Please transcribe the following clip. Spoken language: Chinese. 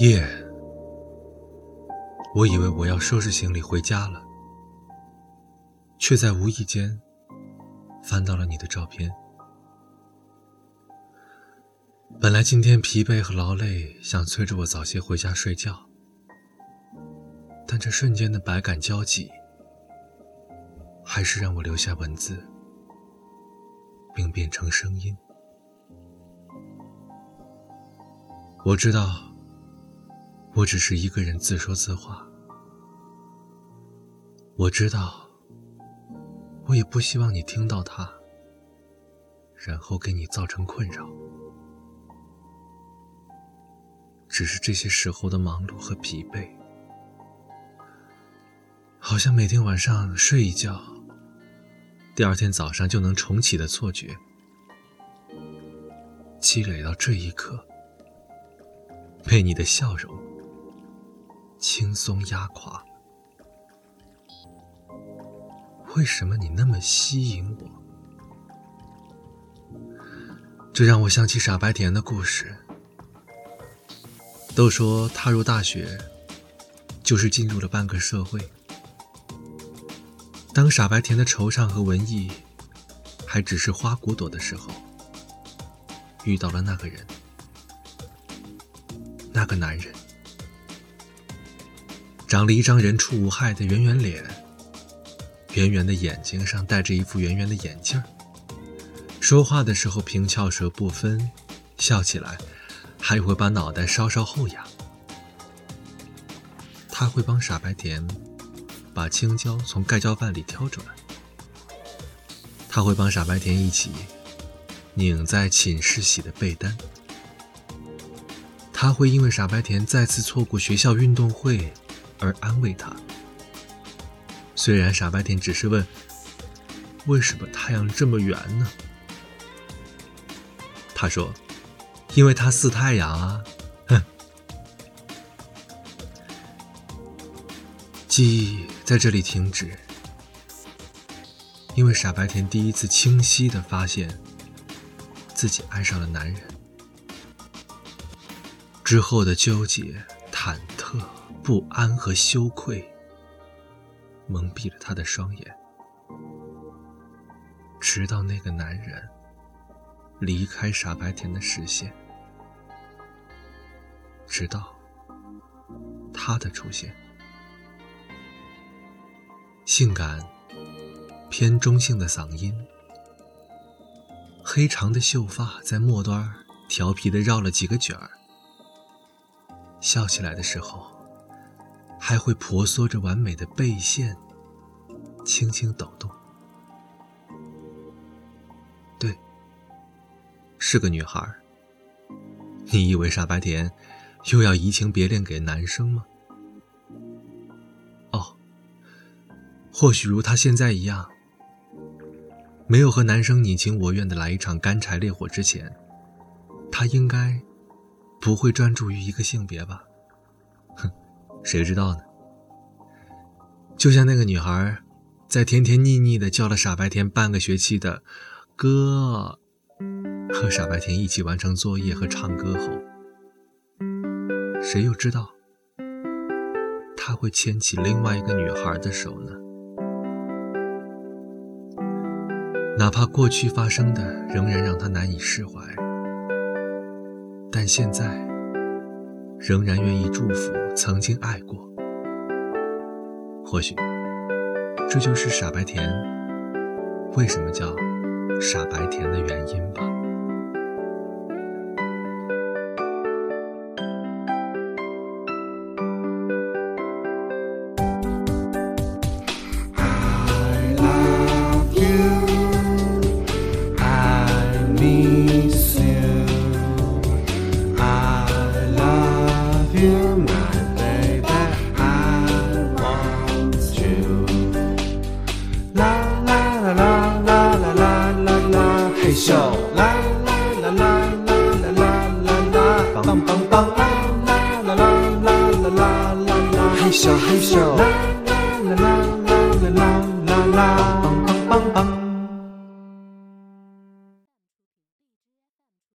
夜，我以为我要收拾行李回家了，却在无意间翻到了你的照片。本来今天疲惫和劳累，想催着我早些回家睡觉，但这瞬间的百感交集，还是让我留下文字，并变成声音。我知道，我只是一个人自说自话。我知道，我也不希望你听到它，然后给你造成困扰。只是这些时候的忙碌和疲惫，好像每天晚上睡一觉，第二天早上就能重启的错觉，积累到这一刻。被你的笑容轻松压垮，为什么你那么吸引我？这让我想起傻白甜的故事。都说踏入大学就是进入了半个社会。当傻白甜的惆怅和文艺还只是花骨朵的时候，遇到了那个人。那个男人，长了一张人畜无害的圆圆脸，圆圆的眼睛上戴着一副圆圆的眼镜说话的时候平翘舌不分，笑起来还会把脑袋稍稍后仰。他会帮傻白甜把青椒从盖浇饭里挑出来，他会帮傻白甜一起拧在寝室洗的被单。他会因为傻白甜再次错过学校运动会而安慰他。虽然傻白甜只是问：“为什么太阳这么圆呢？”他说：“因为它似太阳啊。”哼。记忆在这里停止，因为傻白甜第一次清晰的发现自己爱上了男人。之后的纠结、忐忑、不安和羞愧，蒙蔽了他的双眼。直到那个男人离开傻白甜的视线，直到他的出现，性感、偏中性的嗓音，黑长的秀发在末端调皮的绕了几个卷儿。笑起来的时候，还会婆娑着完美的背线，轻轻抖动。对，是个女孩。你以为傻白甜又要移情别恋给男生吗？哦，或许如她现在一样，没有和男生你情我愿的来一场干柴烈火之前，她应该。不会专注于一个性别吧？谁知道呢？就像那个女孩，在甜甜腻腻的叫了傻白甜半个学期的“哥”，和傻白甜一起完成作业和唱歌后，谁又知道他会牵起另外一个女孩的手呢？哪怕过去发生的仍然让他难以释怀。但现在，仍然愿意祝福曾经爱过。或许，这就是傻白甜为什么叫傻白甜的原因 Show. La, la, la, la, la, la, la.